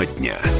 Тема дня.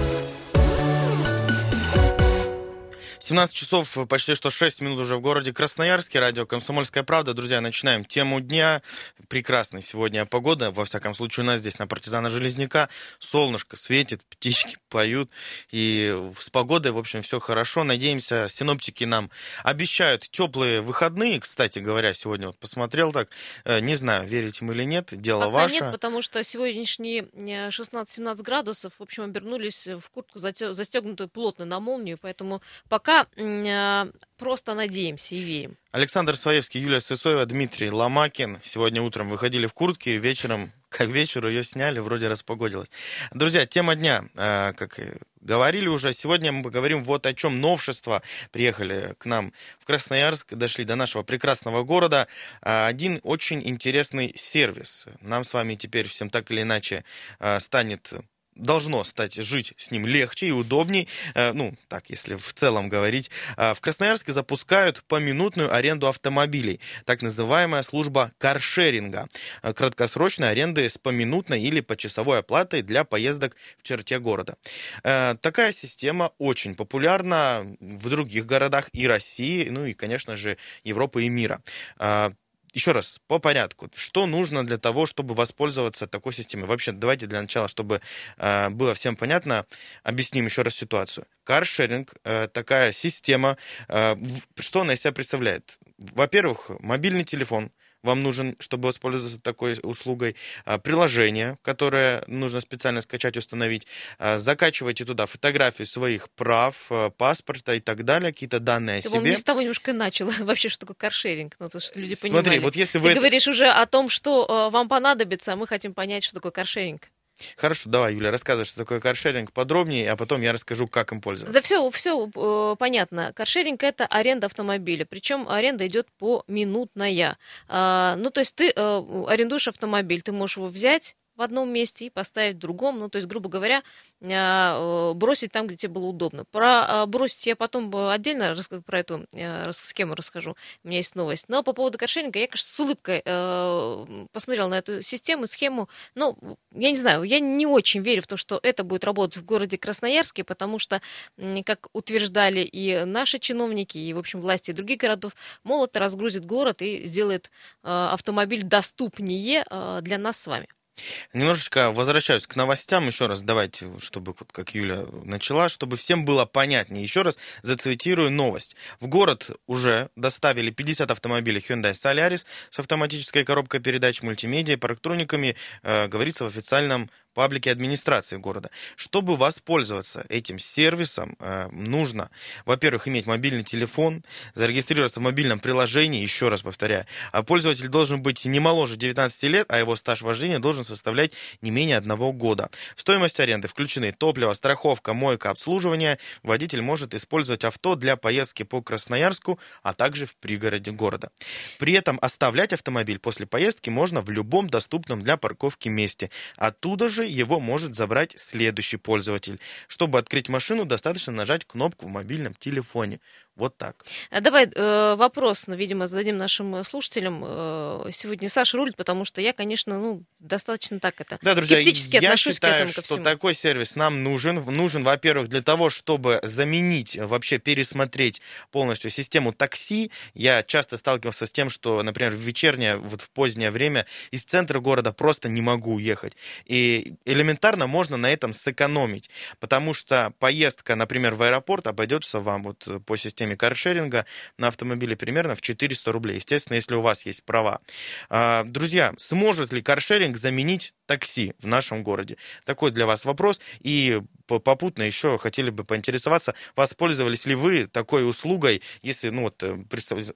17 часов, почти что 6 минут уже в городе Красноярске. Радио «Комсомольская правда». Друзья, начинаем тему дня. Прекрасная сегодня погода. Во всяком случае, у нас здесь на партизана Железняка. Солнышко светит, птички поют. И с погодой, в общем, все хорошо. Надеемся, синоптики нам обещают теплые выходные. Кстати говоря, сегодня вот посмотрел так. Э, не знаю, верите мы или нет, дело Пока ваше. нет, потому что сегодняшние 16-17 градусов, в общем, обернулись в куртку застегнутую плотно на молнию, поэтому пока а, просто надеемся и верим. Александр Своевский, Юлия Сысоева, Дмитрий Ломакин. Сегодня утром выходили в куртке, вечером, как вечеру ее сняли, вроде распогодилось. Друзья, тема дня, а, как говорили уже, сегодня мы поговорим вот о чем. Новшества приехали к нам в Красноярск, дошли до нашего прекрасного города. А, один очень интересный сервис. Нам с вами теперь всем так или иначе станет должно стать жить с ним легче и удобней. Э, ну, так, если в целом говорить. Э, в Красноярске запускают поминутную аренду автомобилей. Так называемая служба каршеринга. Э, краткосрочной аренды с поминутной или почасовой оплатой для поездок в черте города. Такая система очень популярна в других городах и России, ну и, конечно же, Европы и мира еще раз, по порядку. Что нужно для того, чтобы воспользоваться такой системой? Вообще, давайте для начала, чтобы э, было всем понятно, объясним еще раз ситуацию. Каршеринг э, такая система, э, что она из себя представляет? Во-первых, мобильный телефон, вам нужен, чтобы воспользоваться такой услугой, а, приложение, которое нужно специально скачать, установить. А, закачивайте туда фотографии своих прав, а, паспорта и так далее, какие-то данные о Ты, себе. не с того немножко начал. Вообще, что такое каршеринг? Ну, то, что люди Смотри, понимали. вот если Ты вы... это- говоришь уже о том, что вам понадобится, а мы хотим понять, что такое каршеринг. Хорошо, давай, Юля, рассказывай, что такое каршеринг подробнее, а потом я расскажу, как им пользоваться. Да все, все э, понятно. Каршеринг это аренда автомобиля, причем аренда идет по минутная. А, ну, то есть ты э, арендуешь автомобиль, ты можешь его взять в одном месте и поставить в другом. Ну, то есть, грубо говоря, а, э, бросить там, где тебе было удобно. Про а, бросить я потом отдельно про эту э, схему расскажу. У меня есть новость. Но по поводу каршеринга я, конечно, с улыбкой э, посмотрела на эту систему, схему. Но я не знаю, я не очень верю в то, что это будет работать в городе Красноярске, потому что, как утверждали и наши чиновники, и, в общем, власти других городов, мол, это разгрузит город и сделает автомобиль доступнее для нас с вами. Немножечко возвращаюсь к новостям. Еще раз давайте, чтобы, вот как Юля начала, чтобы всем было понятнее. Еще раз зацитирую новость. В город уже доставили 50 автомобилей Hyundai Solaris с автоматической коробкой передач, мультимедиа, парктрониками, э, говорится в официальном паблики администрации города. Чтобы воспользоваться этим сервисом, э, нужно, во-первых, иметь мобильный телефон, зарегистрироваться в мобильном приложении, еще раз повторяю, а пользователь должен быть не моложе 19 лет, а его стаж вождения должен составлять не менее одного года. В стоимость аренды включены топливо, страховка, мойка, обслуживание. Водитель может использовать авто для поездки по Красноярску, а также в пригороде города. При этом оставлять автомобиль после поездки можно в любом доступном для парковки месте. Оттуда же его может забрать следующий пользователь. Чтобы открыть машину, достаточно нажать кнопку в мобильном телефоне. Вот так. А давай э, вопрос, ну, видимо, зададим нашим э, слушателям. Э, сегодня Саша рулит, потому что я, конечно, ну, достаточно так это да, друзья, скептически я отношусь считаю, к этому ко что всему. такой сервис нам нужен. Нужен, во-первых, для того, чтобы заменить, вообще пересмотреть полностью систему такси. Я часто сталкивался с тем, что, например, в вечернее, вот в позднее время из центра города просто не могу уехать. И элементарно можно на этом сэкономить, потому что поездка, например, в аэропорт обойдется вам вот по системе каршеринга на автомобиле примерно в 400 рублей. Естественно, если у вас есть права. А, друзья, сможет ли каршеринг заменить такси в нашем городе? Такой для вас вопрос. И попутно еще хотели бы поинтересоваться, воспользовались ли вы такой услугой, если ну, вот, э,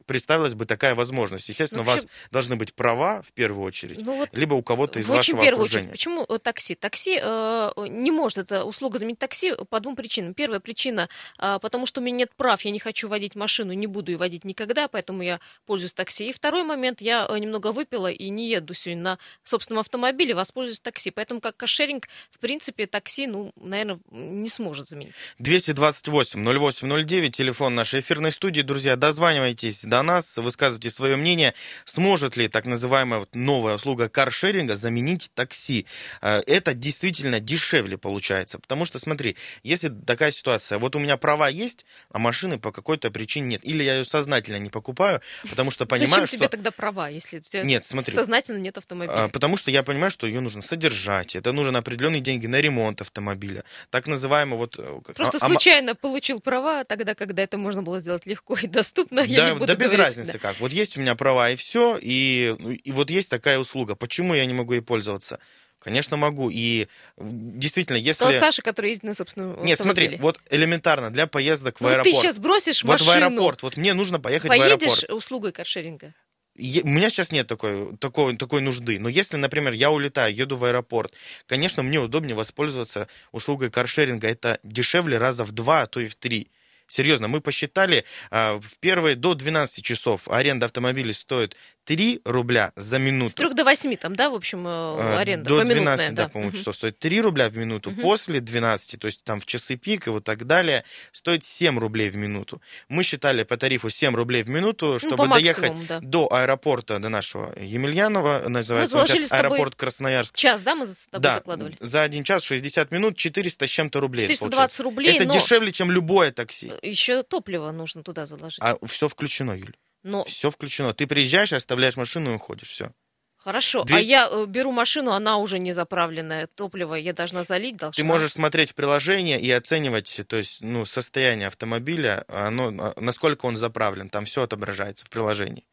представилась бы такая возможность. Естественно, ну, вообще, у вас должны быть права в первую очередь, ну, вот либо у кого-то из вашего окружения. Очередь. Почему э, такси? Такси э, не может эта услуга заменить такси по двум причинам. Первая причина, э, потому что у меня нет прав, я не хочу водить машину, не буду ее водить никогда, поэтому я пользуюсь такси. И второй момент, я э, немного выпила и не еду сегодня на собственном автомобиле, воспользуюсь такси. Поэтому как кошеринг, в принципе, такси, ну, наверное, не сможет заменить. 228-08-09, телефон нашей эфирной студии. Друзья, дозванивайтесь до нас, высказывайте свое мнение. Сможет ли так называемая вот новая услуга каршеринга заменить такси? Э, это действительно дешевле получается. Потому что, смотри, если такая ситуация, вот у меня права есть, а машины по какой-то причине нет. Или я ее сознательно не покупаю, потому что понимаю, Зачем что... тебе тогда права, если у тебя Нет, смотри. сознательно нет автомобиля? А, Потому что я понимаю, что ее нужно содержать. Это нужно определенные деньги на ремонт автомобиля. Так называемый вот... э, Просто а- а- случайно получил права тогда, когда это можно было сделать легко и доступно. Я да, не буду да без говорить, разницы как. Вот есть у меня права и все, и, ну, и вот есть такая услуга. Почему я не могу ей пользоваться? Конечно, могу. И действительно, да. Сказал если... Саша, который ездит на собственном Нет, смотри, автомобиле. вот элементарно для поездок в Ну, ты аэропорт. сейчас бросишь вот машину, в аэропорт, вот мне нужно поехать в аэропорт. поедешь услугой каршеринга. Е- У меня сейчас нет такой, такой, такой нужды. Но если, например, я улетаю, еду в аэропорт, конечно, мне удобнее воспользоваться услугой каршеринга. Это дешевле раза в два, а то и в три. Серьезно, мы посчитали, а, в первые до 12 часов аренда автомобиля стоит 3 рубля за минуту. С 3 до 8 там, да, в общем, э, А, аренда, До поминутная, 12, да, да. по-моему, Мгм. часов стоит 3 рубля в минуту. Мгм. После 12, то есть там в часы пик и вот так далее, стоит 7 рублей в минуту. Мы считали по тарифу 7 рублей в минуту, чтобы Ну, доехать да. до аэропорта, до нашего Емельянова, называется он заложили сейчас с аэропорт Красноярск. Час, да, мы за тобой Да, закладывали? за один час 60 минут 400 с чем-то рублей. 420 рублей, Это но дешевле, чем любое такси. Еще топливо нужно туда заложить. А все включено, Юль. Но Все включено. Ты приезжаешь, оставляешь машину и уходишь. Все. хорошо, а 200 я э, беру машину, она уже не заправленная, топливо я должна залить, должна. Ты можешь смотреть в приложение и оценивать, то есть, ну, состояние автомобиля, оно, а, насколько он заправлен. Там все отображается в приложении.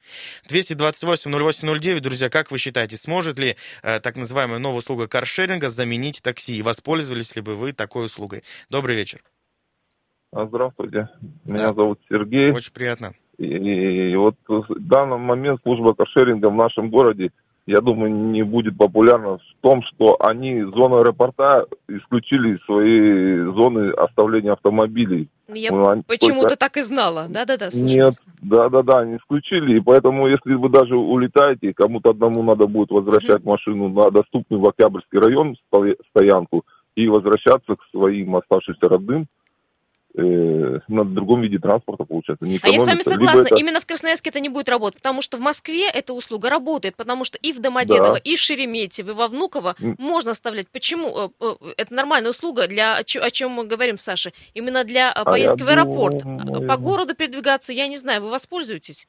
228-08-09, друзья, как вы считаете, сможет ли э, так называемая новая услуга каршеринга заменить такси? И воспользовались ли бы вы такой услугой? Добрый вечер. А, Здравствуйте, меня Да. зовут Сергей. Очень приятно. И, и вот в данный момент служба каршеринга в нашем городе, я думаю, не будет популярна в том, что они зону аэропорта исключили из своей зоны оставления автомобилей. Я Ну, почему-то только- так и знала. Да-да-да. Нет, да-да-да, они исключили, и поэтому, если вы даже улетаете, кому-то одному надо будет возвращать машину на доступный в Октябрьский район сто- стоянку и возвращаться к своим оставшимся родным э, на другом виде транспорта, получается. Не А я с вами либо согласна, это- именно в Красноярске это не будет работать, потому что в Москве эта услуга работает, потому что и в Домодедово, Да. и в Шереметьево, и во Внуково М. можно оставлять. Почему? Э, э, Это нормальная услуга, для, о чем мы говорим, Саша, именно для э, А поездки я в аэропорт. думаю- По городу передвигаться, я не знаю, вы воспользуетесь?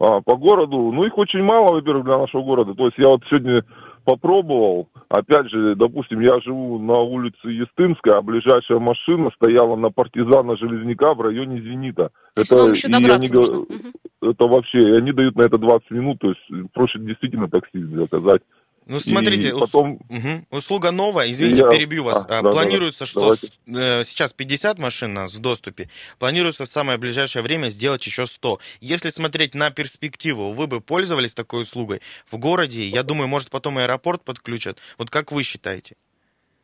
А, по городу, ну их очень мало, во-первых, для нашего города. То есть я вот сегодня попробовал, опять же, допустим, я живу на улице Естинская, а ближайшая машина стояла на партизана Железняка в районе Зенита. То есть вам еще добраться они нужно. Это вообще, и они дают на это 20 минут, то есть проще действительно такси заказать. Ну, смотрите, И потом, Мгм. услуга новая, извините, Я- перебью вас. А, А, да, Планируется, да, что давайте. с- э, сейчас 50 машин у нас в доступе. Планируется в самое ближайшее время сделать еще 100. Если смотреть на перспективу, вы бы пользовались такой услугой в городе? Я думаю, может, потом и аэропорт подключат. Вот как вы считаете?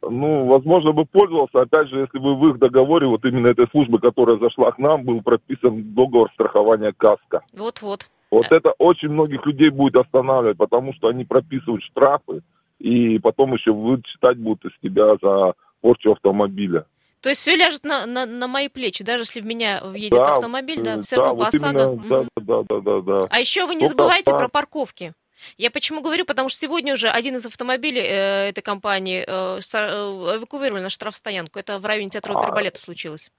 ну, возможно, бы пользовался, опять же, если бы в их договоре, вот именно этой службы, которая зашла к нам, был прописан договор страхования КАСКО. Вот-вот. Вот это очень многих людей будет останавливать, потому что они прописывают штрафы, и потом еще вычитать будут из тебя за порчу автомобиля. То есть все ляжет на, на, на мои плечи, даже если в меня въедет Да, автомобиль, да, э, все равно вот ОСАГО. именно, да, Мгм. да, да, да, да. А еще вы не Только забывайте по- про парковки. Я почему говорю, потому что сегодня уже один из автомобилей э, этой компании э, э, эвакуировали на штрафстоянку. Это в районе театра А. оперы балета случилось.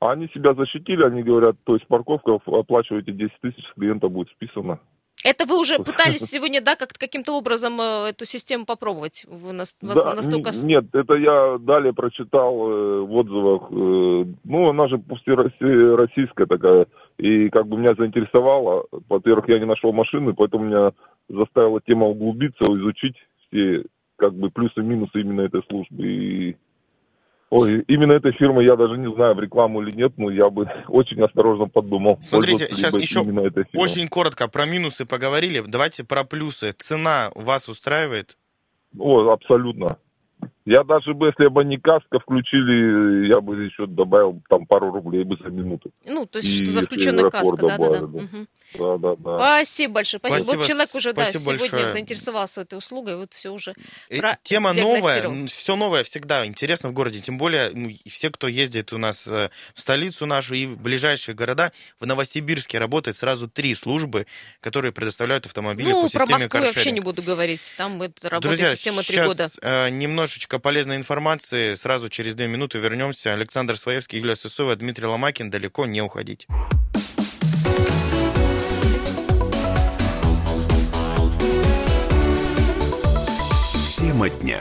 Они себя защитили, они говорят, то есть парковка, оплачиваете 10 тысяч, с клиента будет списано. Это вы уже пытались сегодня, да, как каким-то образом э, эту систему попробовать? Вы нас- Да, настолько... Нет, это я далее прочитал э, в отзывах. э, ну, она же пусть российская такая. И как бы меня заинтересовало. Во-первых, я не нашел машины, поэтому меня заставила тема углубиться, изучить все как бы плюсы и минусы именно этой службы. И Ой, именно этой фирмы я даже не знаю, в рекламу или нет, но я бы очень осторожно подумал. Смотрите, сейчас еще. Очень коротко про минусы поговорили. Давайте про плюсы. Цена вас устраивает? О, абсолютно. Я даже бы, если бы не каска включили, я бы еще добавил там пару рублей бы за минуту. Ну, то есть, что за включенная каска, да-да-да. Да, да, да. Спасибо большое. Спасибо. Спасибо, вот человек уже, да, сегодня большое. заинтересовался этой услугой, вот все уже И про- Тема новая, все новое всегда интересно в городе, тем более ну, и все, кто ездит у нас э, в столицу нашу и в ближайшие города, в Новосибирске работает сразу три службы, которые предоставляют автомобили Ну, по про системе Москву я вообще не буду говорить. Там это работает Друзья, система три сейчас года. э, немножечко полезной информации. Сразу через две минуты вернемся. Александр Своевский, Юлия Сысоева, Дмитрий Ломакин. Далеко не уходить. Тема дня.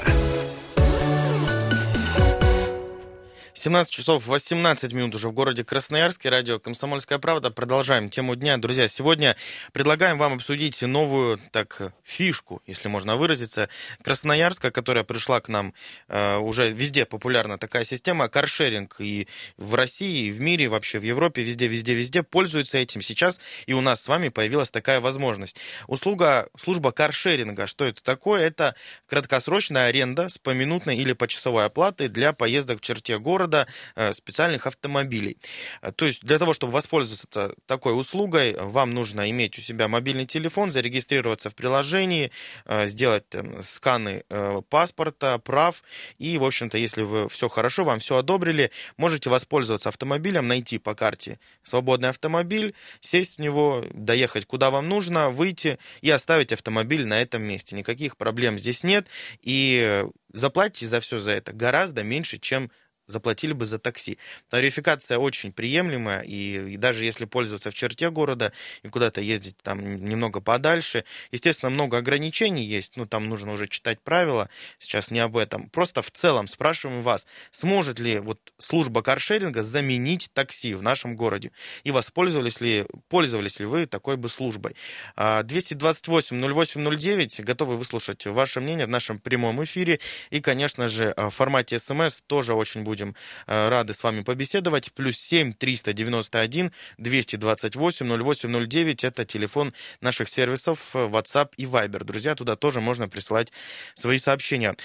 17 часов 18 минут уже в городе Красноярске. Радио «Комсомольская правда». Продолжаем тему дня. Друзья, сегодня предлагаем вам обсудить новую так фишку, если можно выразиться, Красноярска, которая пришла к нам э, уже везде популярна такая система каршеринг. И в России, и в мире, вообще в Европе, везде, везде, везде пользуются этим. Сейчас и у нас с вами появилась такая возможность. Услуга, служба каршеринга, что это такое? Это краткосрочная аренда с поминутной или почасовой оплатой для поездок в черте города э, специальных автомобилей. Э, То есть для того, чтобы воспользоваться такой услугой, вам нужно иметь у себя мобильный телефон, зарегистрироваться в приложении, э, сделать там, сканы паспорта, прав, и, в общем-то, если вы все хорошо, вам все одобрили, можете воспользоваться автомобилем, найти по карте свободный автомобиль, сесть в него, доехать куда вам нужно, выйти и оставить автомобиль на этом месте. Никаких проблем здесь нет, и заплатите за все за это гораздо меньше, чем заплатили бы за такси. Тарификация очень приемлемая, и, и даже если пользоваться в черте города и куда-то ездить там немного подальше, естественно, много ограничений есть, ну, там нужно уже читать правила, сейчас не об этом. Просто в целом спрашиваем вас, сможет ли вот служба каршеринга заменить такси в нашем городе? И воспользовались ли, пользовались ли вы такой бы службой? А, 228-08-09, готовы выслушать ваше мнение в нашем прямом эфире. И, конечно же, в формате смс тоже очень будем э, рады с вами побеседовать. Плюс 7 391 228 0809 это телефон наших сервисов э, WhatsApp и Viber. Друзья, туда тоже можно присылать свои сообщения.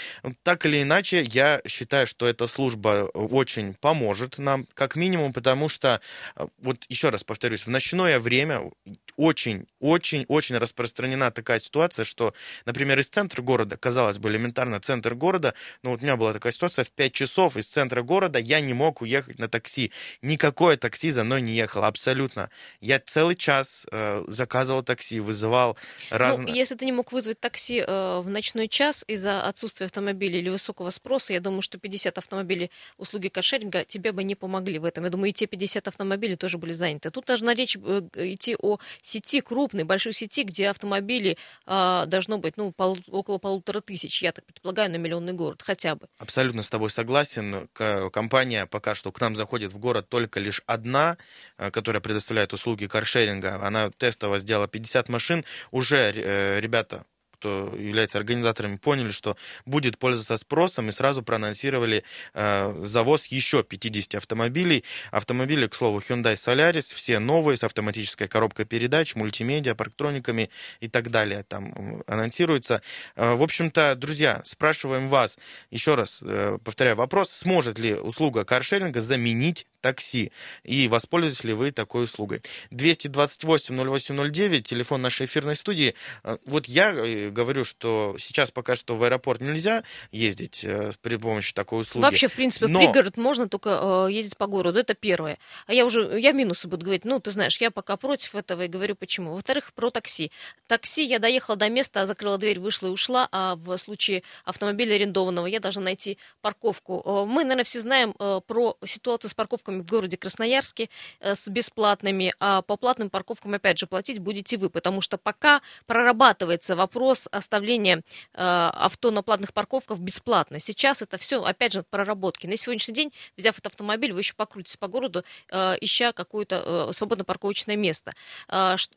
Так или иначе, я считаю, что эта служба очень поможет нам, как минимум, потому что, э, вот еще раз повторюсь, в ночное время очень, очень, очень распространена такая ситуация, что, например, из центра города, казалось бы, элементарно центр города, но вот у меня была такая ситуация, в 5 часов из центра города я не мог уехать на такси. Никакое такси за мной не ехало, абсолютно. Я целый час э, заказывал такси, вызывал разные... Ну, если ты не мог вызвать такси э, в ночной час из-за отсутствия автомобиля или высокого спроса, я думаю, что 50 автомобилей услуги каршеринга тебе бы не помогли в этом. Я думаю, и те 50 автомобилей тоже были заняты. Тут должна речь э, идти о сети крупной, большой сети, где автомобилей э, должно быть ну, пол, около полутора тысяч, я так предполагаю, на миллионный город хотя бы. Абсолютно с тобой согласен. К- Компания пока что к нам заходит в город только лишь одна, э, которая предоставляет услуги каршеринга. Она тестово сделала 50 машин. Уже э, ребята кто является организаторами, поняли, что будет пользоваться спросом и сразу проанонсировали э, завоз еще 50 автомобилей. Автомобили, к слову, Hyundai Solaris, все новые, с автоматической коробкой передач, мультимедиа, парктрониками и так далее. Там анонсируется. Э, в общем-то, друзья, спрашиваем вас, еще раз э, повторяю вопрос, сможет ли услуга каршеринга заменить такси? И воспользуетесь ли вы такой услугой? 228-0809, телефон нашей эфирной студии. Э, Вот я э, говорю, что сейчас пока что в аэропорт нельзя ездить э, при помощи такой услуги. Вообще, в принципе, в Но- пригород можно только ездить по городу, это первое. А я уже, я минусы буду говорить, ну, ты знаешь, я пока против этого и говорю почему. Во-вторых, про такси. Такси, я доехала до места, закрыла дверь, вышла и ушла, а в случае автомобиля арендованного я должна найти парковку. Мы, наверное, все знаем про ситуацию с парковками в городе Красноярске, э, с бесплатными, а по платным парковкам, опять же, платить будете вы, потому что пока прорабатывается вопрос оставления э, авто на платных парковках бесплатно. Сейчас это все, опять же, проработки. На сегодняшний день, взяв этот автомобиль, вы еще покрутитесь по городу, э, ища какое-то свободное парковочное место.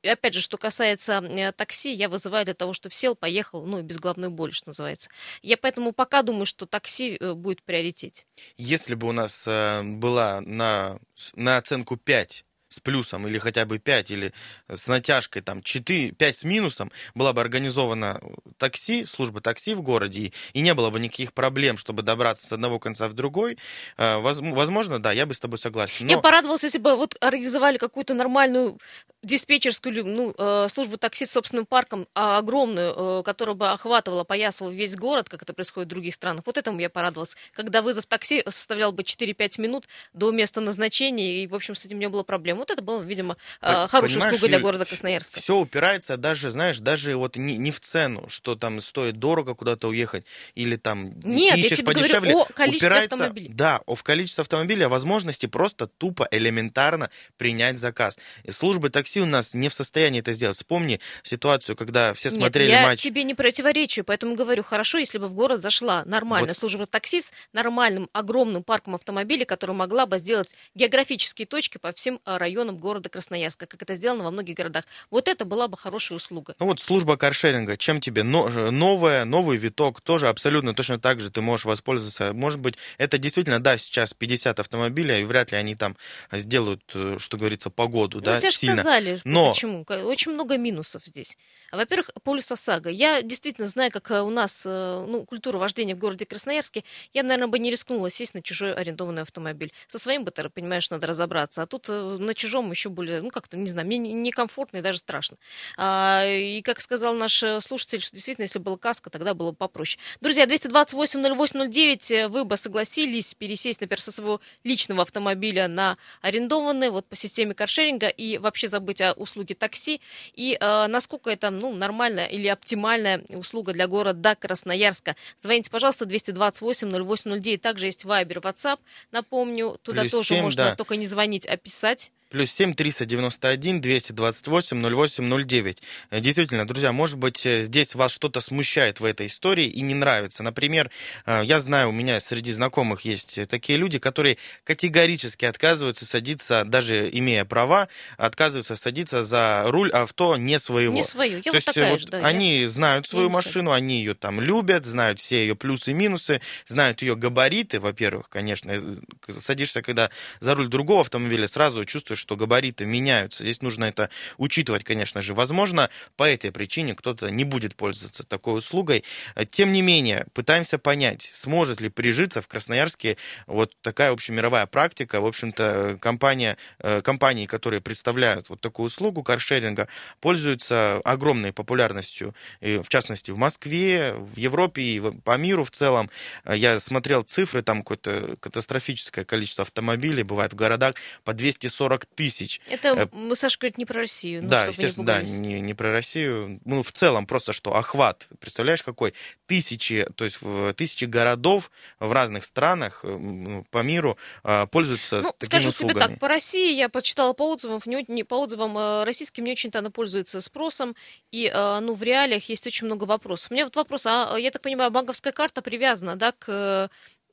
И опять же, что касается такси, я вызываю для того, чтобы сел, поехал, ну, без головной боли, что называется. Я поэтому пока думаю, что такси будет в приоритете. Если бы у нас была на, на оценку 5 с плюсом, или хотя бы 5, или с натяжкой там 4, 5 с минусом, была бы организована такси, служба такси в городе, и, и не было бы никаких проблем, чтобы добраться с одного конца в другой, э, возможно, да, я бы с тобой согласен. Но... Я порадовалась, если бы вот организовали какую-то нормальную диспетчерскую ну, э, службу такси с собственным парком, а огромную, э, которая бы охватывала, поясывала весь город, как это происходит в других странах. Вот этому я порадовалась. Когда вызов такси составлял бы 4-5 минут до места назначения, и, в общем, с этим не было проблем. Вот это было, видимо, так, хорошая услуга для города Красноярска. Все упирается даже, знаешь, даже вот не, не в цену, что там стоит дорого куда-то уехать, или там Нет, ищешь я тебе подешевле. Говорю о количестве упирается, автомобилей. Да, о в количестве автомобилей, о возможности просто тупо элементарно принять заказ. И службы такси у нас не в состоянии это сделать. Вспомни ситуацию, когда все смотрели Нет, я матч. тебе не противоречу, поэтому говорю, хорошо, если бы в город зашла нормальная вот. служба такси с нормальным огромным парком автомобилей, которая могла бы сделать географические точки по всем а, районам города Красноярска, как это сделано во многих городах. Вот это была бы хорошая услуга. Ну вот служба каршеринга, чем тебе? Новая, новый виток, тоже абсолютно точно так же ты можешь воспользоваться. Может быть, это действительно, да, сейчас 50 автомобилей, и вряд ли они там сделают, э, что говорится, погоду, ну, да, тебе сильно. сказали, Но... почему. Очень много минусов здесь. Во-первых, полюс ОСАГО. Я действительно знаю, как э, у нас э, ну, культура вождения в городе Красноярске. Я, наверное, бы не рискнула сесть на чужой арендованный автомобиль. Со своим бы, понимаешь, надо разобраться. А тут на чужом еще более, ну, как-то, не знаю, мне некомфортно и даже страшно. А, и, как сказал наш слушатель, что действительно, если была каска, тогда было бы попроще. Друзья, 228-08-09, вы бы согласились пересесть, например, со своего личного автомобиля на арендованный, вот по системе каршеринга, и вообще забыть о услуге такси, и э, насколько это ну, нормальная или оптимальная услуга для города Красноярска. Звоните, пожалуйста, 228-08-09, также есть Вайбер, WhatsApp, напомню, туда Плюс тоже 7, можно да. только не звонить, а писать. Плюс 7 391 228 08 09. Действительно, друзья, может быть, э, здесь вас что-то смущает в этой истории и не нравится. Например, э, я знаю, у меня среди знакомых есть такие люди, которые категорически отказываются садиться, даже имея права, отказываются садиться за руль авто не своего. Не свою. Я То вот есть такая вот же, да, они я... знают свою машину, они ее там любят, знают все ее плюсы и минусы, знают ее габариты, во-первых, конечно. Э, садишься, когда за руль другого автомобиля, сразу чувствуешь, что габариты меняются. Здесь нужно это учитывать, конечно же. Возможно, по этой причине кто-то не будет пользоваться такой услугой. Тем не менее, пытаемся понять, сможет ли прижиться в Красноярске вот такая общемировая практика. В общем-то, компания, э, компании, которые представляют вот такую услугу каршеринга, пользуются огромной популярностью, в частности, в Москве, в Европе и по миру в целом. Я смотрел цифры, там какое-то катастрофическое количество автомобилей бывает в городах по 240 тысяч. Это, э, Саша говорит, не про Россию. Ну, да, естественно, не да, не, не про Россию. Ну, в целом просто, что охват, представляешь, какой? Тысячи, то есть в тысячи городов в разных странах э, ну, по миру а, пользуются ну, такими скажу услугами. тебе так, по России я почитала по отзывам, не, не, по отзывам э, российским не очень-то она пользуется спросом, и, ну, в реалиях есть очень много вопросов. У меня вот вопрос, а, я так понимаю, банковская карта привязана, да, к Э,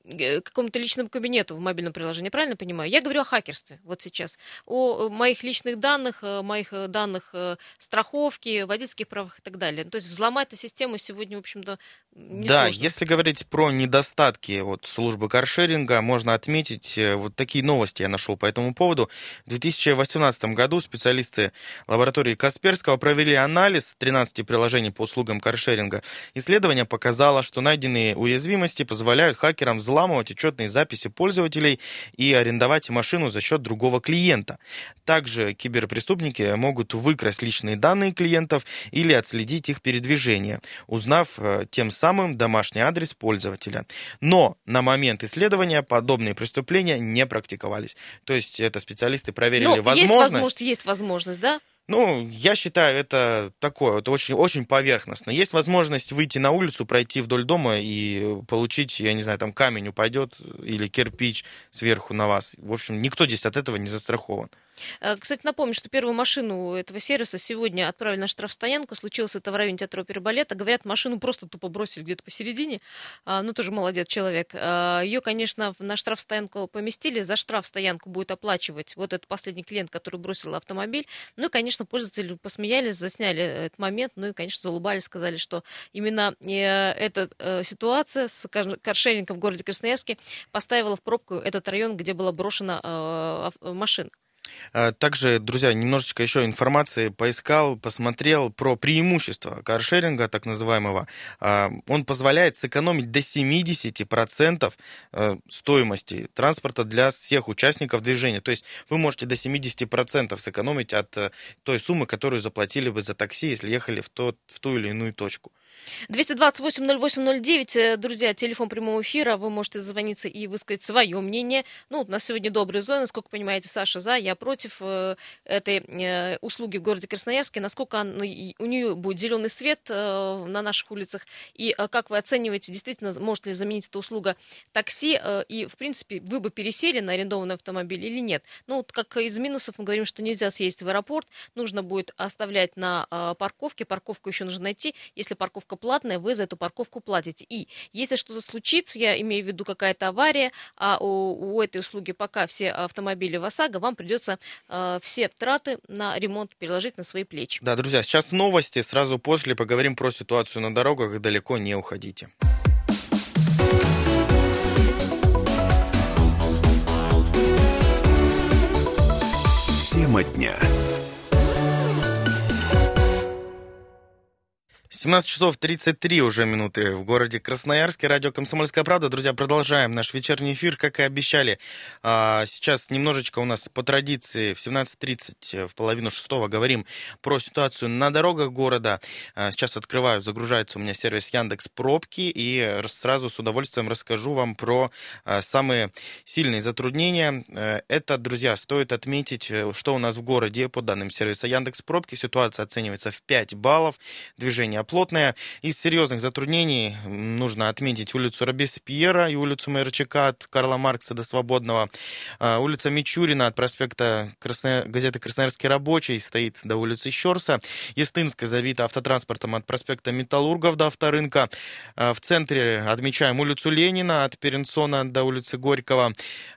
какому-то личному кабинету в мобильном приложении, правильно понимаю? Я говорю о хакерстве вот сейчас, о моих личных данных, моих э, данных э, страховки, водительских правах и так далее. То есть взломать эту систему сегодня, в общем-то, не Да, сложно. если говорить про недостатки вот, службы каршеринга, можно отметить вот такие новости я нашел по этому поводу. В 2018 году специалисты лаборатории Касперского провели анализ 13 приложений по услугам каршеринга. Исследование показало, что найденные уязвимости позволяют хакерам взломать взламывать учетные записи пользователей и арендовать машину за счет другого клиента. Также киберпреступники могут выкрасть личные данные клиентов или отследить их передвижение, узнав э, тем самым домашний адрес пользователя. Но на момент исследования подобные преступления не практиковались. То есть это специалисты проверили ну, возможность. Есть возможность, есть возможность, да? Ну, я считаю, это такое, это очень, очень поверхностно. Есть возможность выйти на улицу, пройти вдоль дома и получить, я не знаю, там камень упадет или кирпич сверху на вас. В общем, никто здесь от этого не застрахован. Э, кстати, напомню, что первую машину этого сервиса сегодня отправили на штрафстоянку. Случилось это в районе театра оперы балета. Говорят, машину просто тупо бросили где-то посередине. А, ну, тоже молодец человек. А, Ее, конечно, на штрафстоянку поместили. За штрафстоянку будет оплачивать вот этот последний клиент, который бросил автомобиль. Ну и, конечно, пользователи посмеялись, засняли этот момент. Ну и, конечно, залубались, сказали, что именно э, эта э, ситуация с каршерингом в городе Красноярске поставила в пробку этот район, где была брошена машина. А, также, друзья, немножечко еще информации поискал, посмотрел про преимущества каршеринга, так называемого. А, он позволяет сэкономить до 70% э, стоимости транспорта для всех участников движения. То есть вы можете до 70% сэкономить от э, той суммы, которую заплатили бы за такси, если ехали в, тот, в ту или иную точку. 228-08-09, э, друзья, телефон прямого эфира, вы можете зазвониться и высказать свое мнение. Ну, у нас сегодня добрые зоны, сколько понимаете, Саша за, я против э, этой э, услуги в городе Красноярске, насколько он, у нее будет зеленый свет на наших улицах, и как вы оцениваете, действительно, может ли заменить эта услуга такси, и, в принципе, вы бы пересели на арендованный автомобиль или нет? Ну, вот как из минусов мы говорим, что нельзя съездить в аэропорт, нужно будет оставлять на парковке, парковку еще нужно найти, если парковка парковка платная, вы за эту парковку платите. И если что-то случится, я имею в виду какая-то авария, а у, у этой услуги пока все автомобили в ОСАГО, вам придется э, все траты на ремонт переложить на свои плечи. Да, друзья, сейчас новости. Сразу после поговорим про ситуацию на дорогах. Далеко не уходите. Тема дня. 17 часов 33 уже минуты в городе Красноярске. Радио «Комсомольская правда». Друзья, продолжаем наш вечерний эфир, как и обещали. А, сейчас немножечко у нас по традиции в 17.30, в половину шестого говорим про ситуацию на дорогах города. А, сейчас открываю, загружается у меня сервис Яндекс Пробки и сразу с удовольствием расскажу вам про а, самые сильные затруднения. Э, это, друзья, стоит отметить, э, что у нас в городе по данным сервиса Яндекс Пробки ситуация оценивается в 5 баллов. Движение плотная. Из серьезных затруднений нужно отметить улицу Робеспьера и улицу Майорчака от Карла Маркса до Свободного. А, улица Мичурина от проспекта Красная... газеты «Красноярский рабочий» стоит до улицы Щерса. Естинская забита автотранспортом от проспекта Металлургов до авторынка. А, в центре отмечаем улицу Ленина от Перенсона до улицы Горького.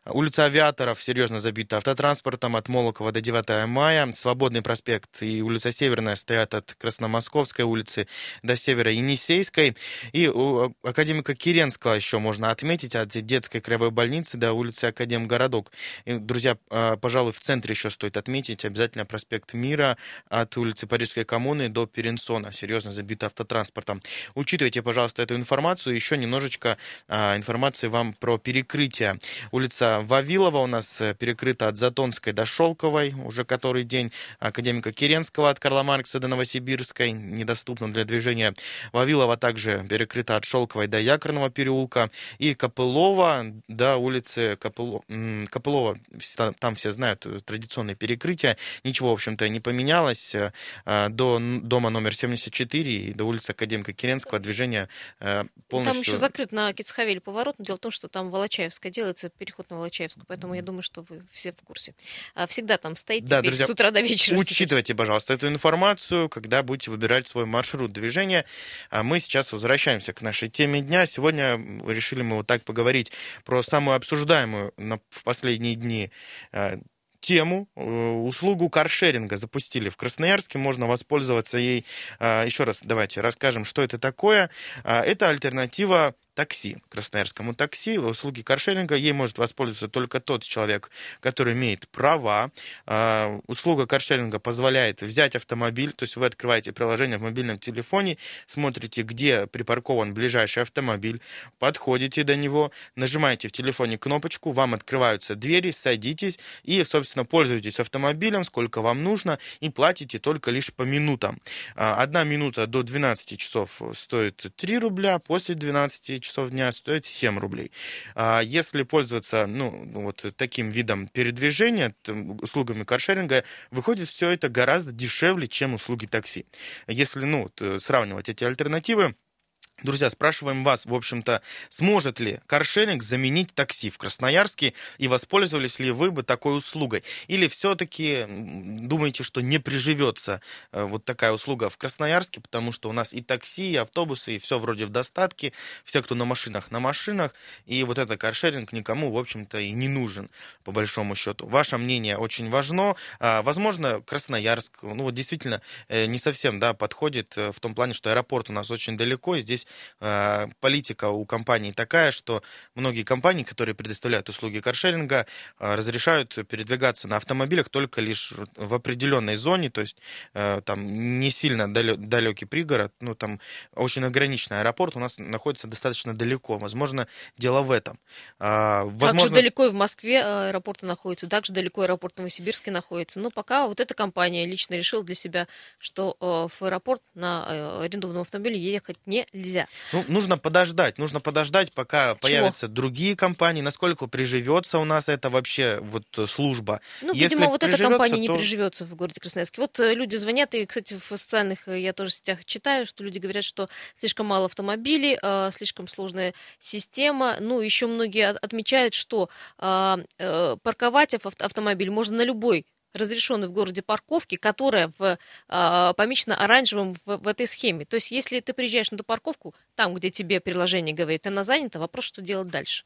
Улица Авиаторов серьезно забита автотранспортом от Молокова до 9 мая. Свободный проспект и улица Северная стоят от Красномосковской улицы до севера Енисейской. И у академика Киренского еще можно отметить от детской краевой больницы до улицы Академгородок. И, друзья, а, пожалуй, в центре еще стоит отметить обязательно проспект Мира от улицы Парижской коммуны до Перенсона. Серьезно забит автотранспортом. Учитывайте, пожалуйста, эту информацию. Еще немножечко а, информации вам про перекрытие. Улица Вавилова у нас э, перекрыта от Затонской до Шелковой уже который день. Академика Киренского от Карла Маркса до Новосибирской недоступна для движения. Вавилова также перекрыта от Шелковой до Якорного переулка. И Копылова до улицы Копыло... Копылова. Там все знают э, традиционное перекрытие. Ничего, в общем-то, не поменялось. Э, до дома номер 74 и до улицы Академика Керенского движение э, полностью... Там еще закрыт на Кицхавеле поворот. Но дело в том, что там Волочаевская делается, переход на Волочаевскую. Поэтому я думаю, что вы все в курсе. А всегда там стоите да, друзья, с утра до вечера. Учитывайте, пожалуйста, эту информацию, когда будете выбирать свой маршрут движения. А мы сейчас возвращаемся к нашей теме дня. Сегодня решили мы вот так поговорить про самую обсуждаемую в последние дни а, тему, э, услугу каршеринга запустили в Красноярске, можно воспользоваться ей. А, еще раз давайте расскажем, что это такое. Это альтернатива такси, красноярскому такси, услуги каршеринга, ей может воспользоваться только тот человек, который имеет права. А, услуга каршеринга позволяет взять автомобиль, то есть вы открываете приложение в мобильном телефоне, смотрите, где припаркован ближайший автомобиль, подходите до него, нажимаете в телефоне кнопочку, вам открываются двери, садитесь и, собственно, пользуетесь автомобилем, сколько вам нужно, и платите только лишь по минутам. А, одна минута до 12 часов стоит 3 рубля, после 12 часов дня стоит 7 рублей. А если пользоваться ну, вот таким видом передвижения, услугами каршеринга, выходит все это гораздо дешевле, чем услуги такси. Если ну, сравнивать эти альтернативы, Друзья, спрашиваем вас, в общем-то, сможет ли каршеринг заменить такси в Красноярске и воспользовались ли вы бы такой услугой? Или все-таки думаете, что не приживется э, вот такая услуга в Красноярске, потому что у нас и такси, и автобусы, и все вроде в достатке, все, кто на машинах, на машинах, и вот этот каршеринг никому, в общем-то, и не нужен, по большому счету. Ваше мнение очень важно. А, возможно, Красноярск, ну вот действительно, э, не совсем да, подходит э, в том плане, что аэропорт у нас очень далеко, и здесь э, политика у компаний такая, что многие компании, которые предоставляют услуги каршеринга, э, разрешают передвигаться на автомобилях только лишь в определенной зоне, то есть э, там не сильно далекий пригород, ну там очень ограниченный аэропорт у нас находится достаточно далеко. Возможно, дело в этом. А, возможно... Также далеко и в Москве аэропорты находятся, также далеко аэропорт в Новосибирске находится. Но пока вот эта компания лично решила для себя, что в аэропорт на арендованном автомобиле ехать нельзя. Ну, нужно подождать, нужно подождать, пока Чего? появятся другие компании, насколько приживется у нас эта вообще вот служба. Ну, Если видимо, вот эта компания то... не приживется в городе Красноярске. Вот э, люди звонят, и, кстати, в социальных э, я тоже сетях читаю, что люди говорят, что слишком мало автомобилей, э, слишком сложная система. Ну, еще многие отмечают, что парковать автомобиль можно на любой разрешенной в городе парковки, которая в, э, помечена оранжевым в, в этой схеме. То есть, если ты приезжаешь на эту парковку, там, где тебе приложение говорит, она занята, вопрос, что делать дальше.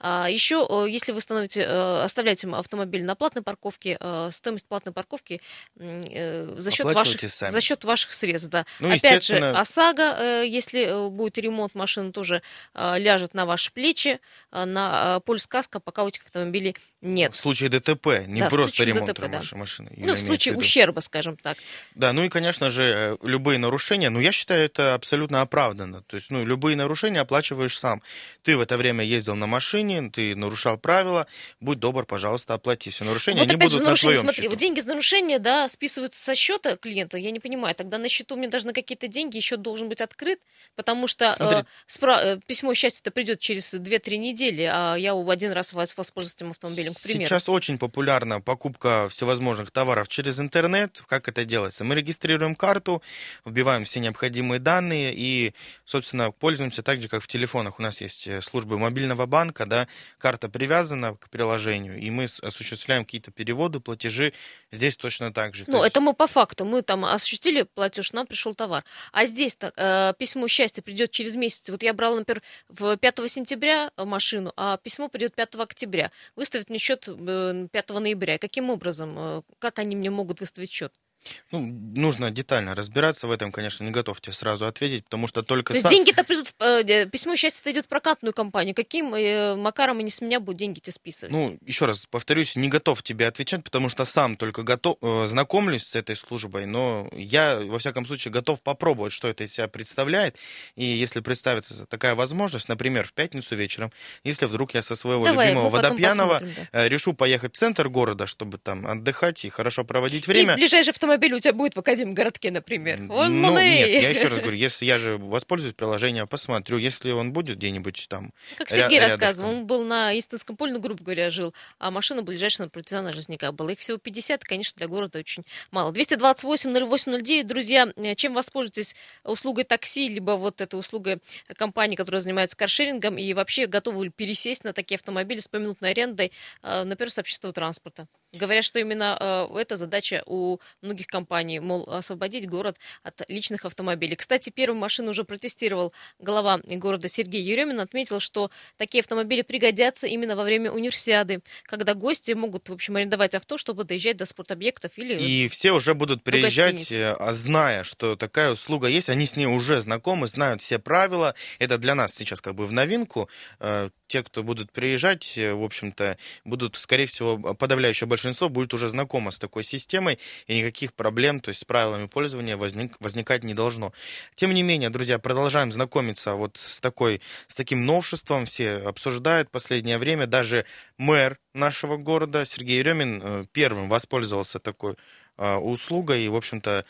А, еще, если вы становите, э, оставляете автомобиль на платной парковке, э, стоимость платной парковки э, за счет, ваших, за счет ваших средств. Да. Ну, Опять же, ОСАГО, если будет ремонт машины, тоже ляжет на ваши плечи, на полюс каска, пока у этих автомобилей нет. В случае ДТП, не да, просто ремонт ДТП, да. машины. Ну, в случае в ущерба, скажем так. Да, ну и, конечно же, любые нарушения, ну, я считаю, это абсолютно оправданно. То есть, ну, любые нарушения оплачиваешь сам. Ты в это время ездил на машине, ты нарушал правила, будь добр, пожалуйста, оплати все нарушения, вот они опять будут же, нарушение, на смотри, счету. вот деньги за нарушение, да, списываются со счета клиента, я не понимаю, тогда на счету мне должны какие-то деньги, счет должен быть открыт, потому что э, спра- э, письмо счастья-то придет через 2-3 недели, а я один раз воспользуюсь этим автомобилем, к примеру. Сейчас очень популярна покупка всевозможных товаров через интернет. Как это делается? Мы регистрируем карту, вбиваем все необходимые данные и, собственно, пользуемся так же, как в телефонах. У нас есть э, службы мобильного банка, да, карта привязана к приложению, и мы осуществляем какие-то переводы, платежи. Здесь точно так же. Ну, есть... это мы по факту. Мы там осуществили платеж, нам пришел товар. А здесь э, письмо счастья придет через месяц. Вот я брала, например, в 5 сентября машину, а письмо придет 5 октября. Выставит мне счет 5 э, ноября. Каким образом? Э, как они мне могут выставить счет? Ну, нужно детально разбираться в этом, конечно, не готов тебе сразу ответить, потому что только... То есть деньги-то придут, в, э, письмо счастья идет в прокатную компанию. Каким э, макаром они с меня будут деньги-то списывать? Ну, еще раз повторюсь, не готов тебе отвечать, потому что сам только готов, э, знакомлюсь с этой службой, но я, во всяком случае, готов попробовать, что это из себя представляет. И если представится такая возможность, например, в пятницу вечером, если вдруг я со своего Давай, любимого Водопьяного да. Э, решу поехать в центр города, чтобы там отдыхать и хорошо проводить время... И ближайший автомобиль автомобиль у тебя будет в Академгородке, например. Он ну, нет, я еще раз говорю, если я же воспользуюсь приложением, посмотрю, если он будет где-нибудь там. Как Сергей ря- рассказывал, он был на Истинском поле, ну, грубо говоря, жил, а машина ближайшая на партизана Жизняка была. Их всего 50, конечно, для города очень мало. 228-08-09, друзья, чем воспользуетесь услугой такси, либо вот этой услугой компании, которая занимается каршерингом, и вообще готовы пересесть на такие автомобили с поминутной арендой, э, например, с общественного транспорта. Говорят, что именно э, эта задача у многих компаний, мол, освободить город от личных автомобилей. Кстати, первую машину уже протестировал глава города Сергей Еремин, отметил, что такие автомобили пригодятся именно во время универсиады, когда гости могут, в общем, арендовать авто, чтобы доезжать до спортобъектов или И все уже будут приезжать, э, а зная, что такая услуга есть, они с ней уже знакомы, знают все правила. Это для нас сейчас как бы в новинку. Те, кто будут приезжать, э, в общем-то, будут, скорее всего, подавляющее большинство будет уже знакомо с такой системой, и никаких проблем, то есть с правилами пользования возник, возникать не должно. Тем не менее, друзья, продолжаем знакомиться вот с, такой, с таким новшеством, все обсуждают в последнее время, даже мэр нашего города Сергей Еремин э, первым воспользовался такой э, услугой и, в общем-то,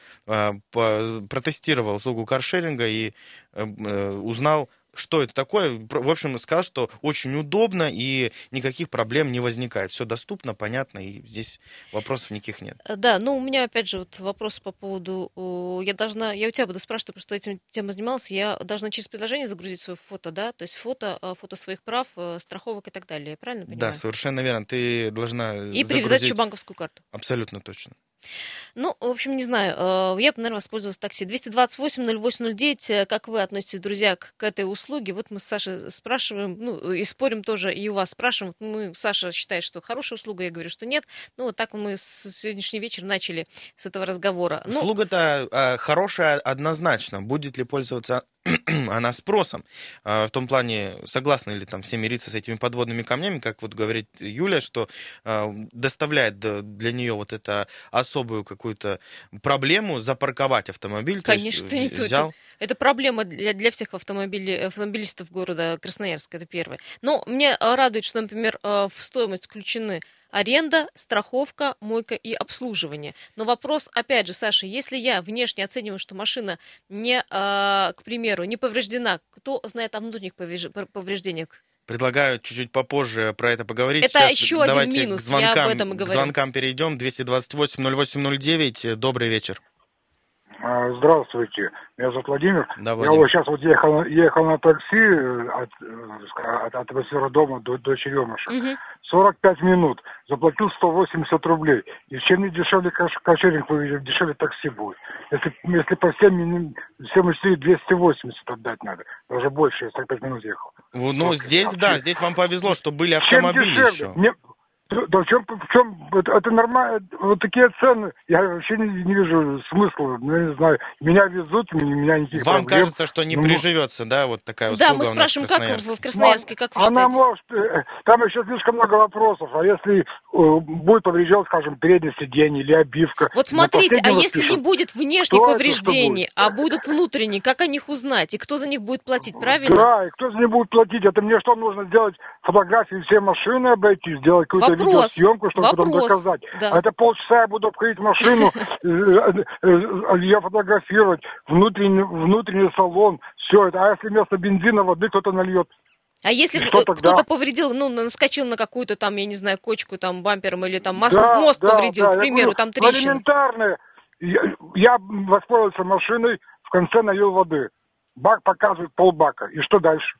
протестировал услугу каршеринга и узнал что это такое. В общем, сказал, что очень удобно и никаких проблем не возникает. Все доступно, понятно, и здесь вопросов никаких нет. Э, да, ну у меня опять же вот вопрос по поводу, я должна, я у тебя буду спрашивать, потому что этим темой занималась, я должна через приложение загрузить свое фото, да, то есть фото, э, фото своих прав, э, страховок и так далее, я правильно понимаю? Да, совершенно верно, ты должна И загрузить... привязать еще банковскую карту. Абсолютно точно. Ну, в общем, не знаю. Э, я бы, наверное, воспользовалась такси. 228-08-09. Э, как вы относитесь, друзья, к, к этой услуге? Вот мы с Сашей спрашиваем, ну, и спорим тоже, и у вас спрашиваем. Мы, Саша считает, что хорошая услуга, я говорю, что нет. Ну, вот так мы с сегодняшний вечер начали с этого разговора. Ну, Услуга-то э, хорошая однозначно. Будет ли пользоваться она спросом. А, в том плане, согласны ли там все мириться с этими подводными камнями, как вот говорит Юля, что доставляет для нее вот это особую какую-то проблему запарковать автомобиль. Конечно, то есть, взял... это, это проблема для, для всех автомобилей, автомобилистов города Красноярска, это первое. Но мне радует, что, например, в стоимость включены аренда, страховка, мойка и обслуживание. Но вопрос, опять же, Саша, если я внешне оцениваю, что машина не, а, к примеру, не повреждена, кто знает о внутренних повреждениях? Предлагаю чуть-чуть попозже про это поговорить. Это Сейчас еще один минус, звонкам, я об этом и говорю. К звонкам перейдем. 228-08-09. Добрый вечер. А, здравствуйте, меня зовут Владимир. Да, Владимир. Я вот сейчас вот ехал, ехал на такси э, от, э, от, от дома до, до Черемыша. Угу. 45 минут. Заплатил 180 рублей. И чем не дешевле кошеринг выйдет, дешевле такси будет. Если, если по всем, всем 280 отдать надо. Даже больше, я 45 минут ехал. Ну, вот, здесь, да, здесь вам повезло, что были автомобили чем еще. Мне, да в чем, в чем это, это нормально, вот такие цены, я вообще не, не вижу смысла, ну, я не знаю, меня везут, меня никаких Вам проблем. кажется, что не ну, приживется, да, вот такая услуга Да, мы спрашиваем, как в Красноярске, как вы Она может, э, там еще слишком много вопросов, а если э, будет поврежден, скажем, переднее сиденье или обивка. Вот смотрите, а если пишут, не будет внешних повреждений, а будут внутренние, как о них узнать, и кто за них будет платить, правильно? Да, и кто за них будет платить, это мне что нужно сделать, фотографии все машины обойти, сделать какую-то Вопрос. видеосъемку, чтобы Вопрос. потом доказать. Да. А это полчаса я буду обходить машину, э, э, э, ее фотографировать, внутренний, внутренний салон, все это. А если вместо бензина воды кто-то нальет? А если кто-то повредил, ну, наскочил на какую-то там, я не знаю, кочку там бампером или там да, мост да, повредил, да, к примеру, говорю, там трещина. Элементарно. Я, я воспользовался машиной, в конце налил воды. Бак показывает полбака. И что дальше?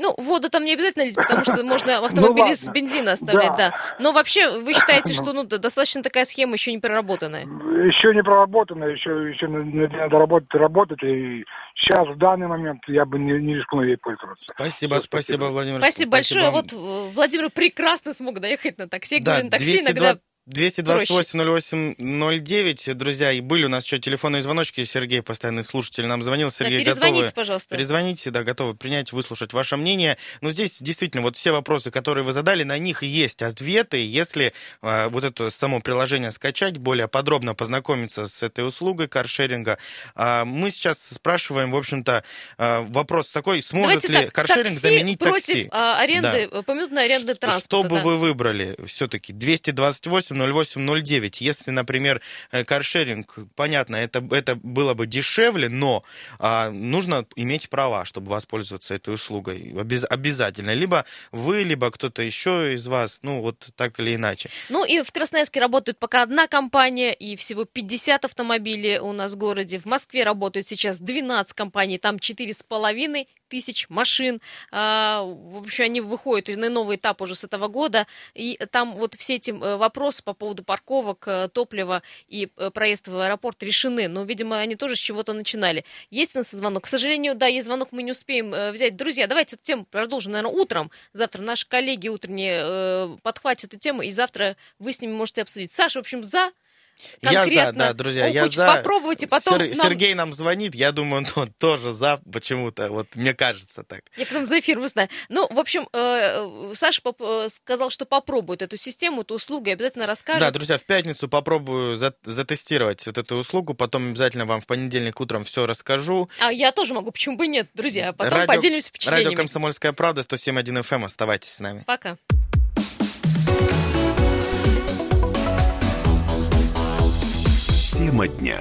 Ну, воду там не обязательно лить, потому что можно в автомобиле ну, с бензина оставлять, да. да. Но вообще вы считаете, что ну, достаточно такая схема еще не проработанная? Еще не проработанная, еще, еще надо работать, работать. И сейчас, в данный момент, я бы не, не рискнул ей пользоваться. Спасибо, Все, спасибо, спасибо, Владимир. Спасибо, большое. Вот э, Владимир прекрасно смог доехать на такси. Да, говорю, на такси 220... иногда 228-08-09, друзья, и были у нас еще телефонные звоночки, Сергей, постоянный слушатель, нам звонил, Сергей, да, перезвоните, готовы, пожалуйста. Перезвоните, да, готовы принять, выслушать ваше мнение. Но здесь действительно вот все вопросы, которые вы задали, на них есть ответы. Если э, вот это само приложение скачать, более подробно познакомиться с этой услугой каршеринга, э, мы сейчас спрашиваем, в общем-то, э, вопрос такой, сможет Давайте ли так, каршеринг такси заменить против, такси? Аренды, да. поминутной аренды транспорта. Что бы да. вы выбрали все-таки? 228 0809. Если, например, э, каршеринг, понятно, это, это было бы дешевле, но а, нужно иметь права, чтобы воспользоваться этой услугой. Обяз, обязательно. Либо вы, либо кто-то еще из вас, ну, вот так или иначе. Ну, и в Красноярске работает пока одна компания, и всего 50 автомобилей у нас в городе. В Москве работает сейчас 12 компаний, там 4,5 тысяч машин. А, в общем, они выходят на новый этап уже с этого года. И там вот все эти э, вопросы по поводу парковок, э, топлива и э, проезда в аэропорт решены. Но, видимо, они тоже с чего-то начинали. Есть у нас звонок? К сожалению, да, есть звонок, мы не успеем взять. Друзья, давайте эту тему продолжим, наверное, утром. Завтра наши коллеги утренние подхватят эту тему, и завтра вы с ними можете обсудить. Саша, в общем, за я за, да, друзья, опыт, я за. Попробуйте, потом Сер- нам... Сергей нам звонит, я думаю, он тоже за почему-то, вот мне кажется так. Я потом за эфир узнаю. Ну, в общем, э, Саша э, сказал, что попробует эту систему, эту услугу, и обязательно расскажет. Да, друзья, в пятницу попробую затестировать вот эту услугу, потом обязательно вам в понедельник утром все расскажу. А я тоже могу, почему бы нет, друзья, потом радио, поделимся впечатлениями. Радио «Комсомольская правда», 107.1 FM, эм. оставайтесь с нами. Пока. Тема дня.